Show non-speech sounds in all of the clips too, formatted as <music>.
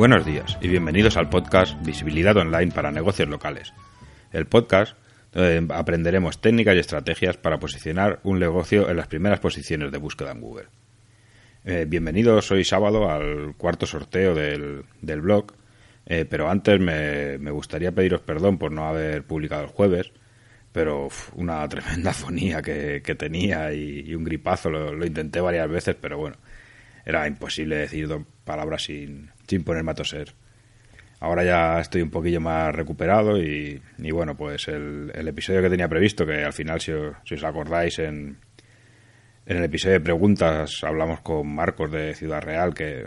Buenos días y bienvenidos al podcast Visibilidad Online para Negocios Locales. El podcast donde aprenderemos técnicas y estrategias para posicionar un negocio en las primeras posiciones de búsqueda en Google. Eh, bienvenidos hoy sábado al cuarto sorteo del, blog, eh, pero antes me, gustaría pediros perdón por no haber publicado el jueves, pero una <laughs> tremenda fonía que, tenía y, un gripazo, lo, intenté varias veces, pero bueno, era imposible decir dos palabras sin, sin ponerme a toser. Ahora ya estoy un poquillo más recuperado y, bueno, pues el, episodio que tenía previsto, que al final, si os, acordáis, en, en, el episodio de preguntas hablamos con Marcos de Ciudad Real que,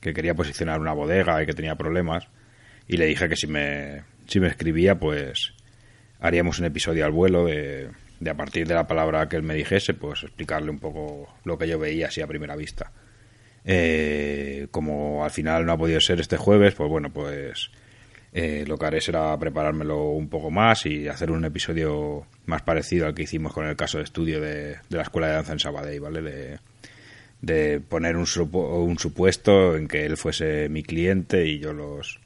quería posicionar una bodega y que tenía problemas y le dije que si me, si me escribía, pues haríamos un episodio al vuelo de, de a partir de la palabra que él me dijese, pues explicarle un poco lo que yo veía así a primera vista. Eh, como al final no ha podido ser este jueves, pues bueno, pues eh, lo que haré será preparármelo un poco más y hacer un episodio más parecido al que hicimos con el caso de estudio de, la Escuela de Danza en Sabadell, ¿vale? De, de poner un, un supuesto en que él fuese mi cliente y yo los,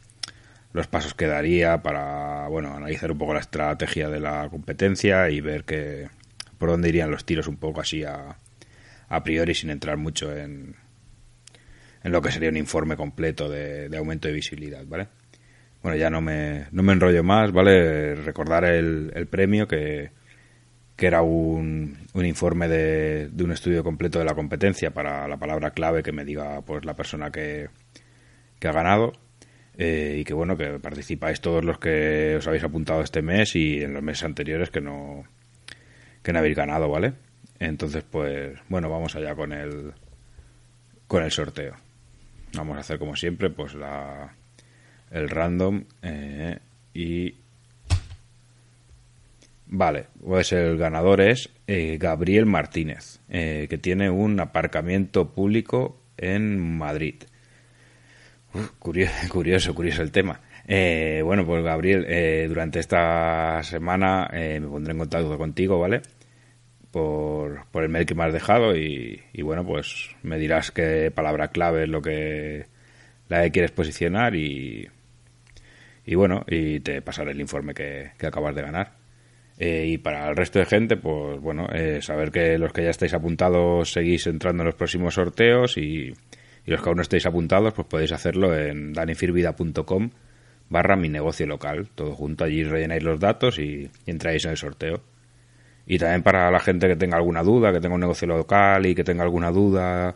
los pasos que daría para, bueno, analizar un poco la estrategia de la competencia y ver que, por dónde irían los tiros un poco así a, a priori sin entrar mucho en, en lo que sería un informe completo de, aumento de visibilidad, ¿vale? Bueno, ya no me, no me enrollo más, ¿vale? Recordar el, el premio que, que era un, un informe de, de, un estudio completo de la competencia para la palabra clave que me diga pues la persona que, que ha ganado eh, y que bueno que participáis todos los que os habéis apuntado este mes y en los meses anteriores que no que no habéis ganado, ¿vale? Entonces pues bueno vamos allá con el con el sorteo. Vamos a hacer como siempre, pues la, el random eh, y... Vale, pues el ganador es eh, Gabriel Martínez, eh, que tiene un aparcamiento público en Madrid. curioso, <laughs> curioso, curioso el tema. bueno, pues Gabriel, durante esta semana me pondré en contacto contigo, ¿vale? Por, por el mail que me has dejado y, bueno, pues me dirás qué palabra clave es lo que la que quieres posicionar y, y bueno, y te pasaré el informe que, acabas de ganar. Eh, y para el resto de gente, pues bueno, eh, saber que los que ya estáis apuntados seguís entrando en los próximos sorteos y, y los que aún no estáis apuntados, pues podéis hacerlo en danifirvida.com barra mi negocio local, todo junto, allí rellenáis los datos y entráis en el sorteo. Y también para la gente que tenga alguna duda, que tenga un negocio local y que tenga alguna duda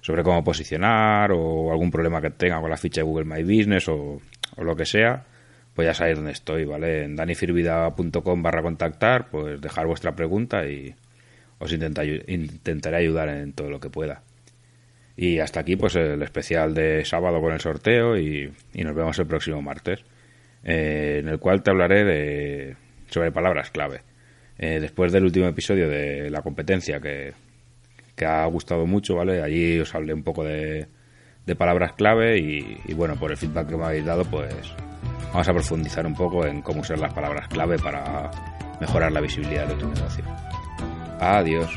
sobre cómo posicionar o algún problema que tenga con la ficha de Google My Business o, lo que sea, pues ya sabéis dónde estoy, ¿vale? En danifirvida.com barra contactar, pues dejar vuestra pregunta y os intentaré ayudar en todo lo que pueda. Y hasta aquí pues el especial de sábado con el sorteo y, nos vemos el próximo martes, eh, en el cual te hablaré de sobre palabras clave. Eh, después del último episodio de la competencia que, ha gustado mucho, ¿vale? Allí os hablé un poco de, palabras clave y, bueno, por el feedback que me habéis dado, pues vamos a profundizar un poco en cómo usar las palabras clave para mejorar la visibilidad de tu negocio. Adiós.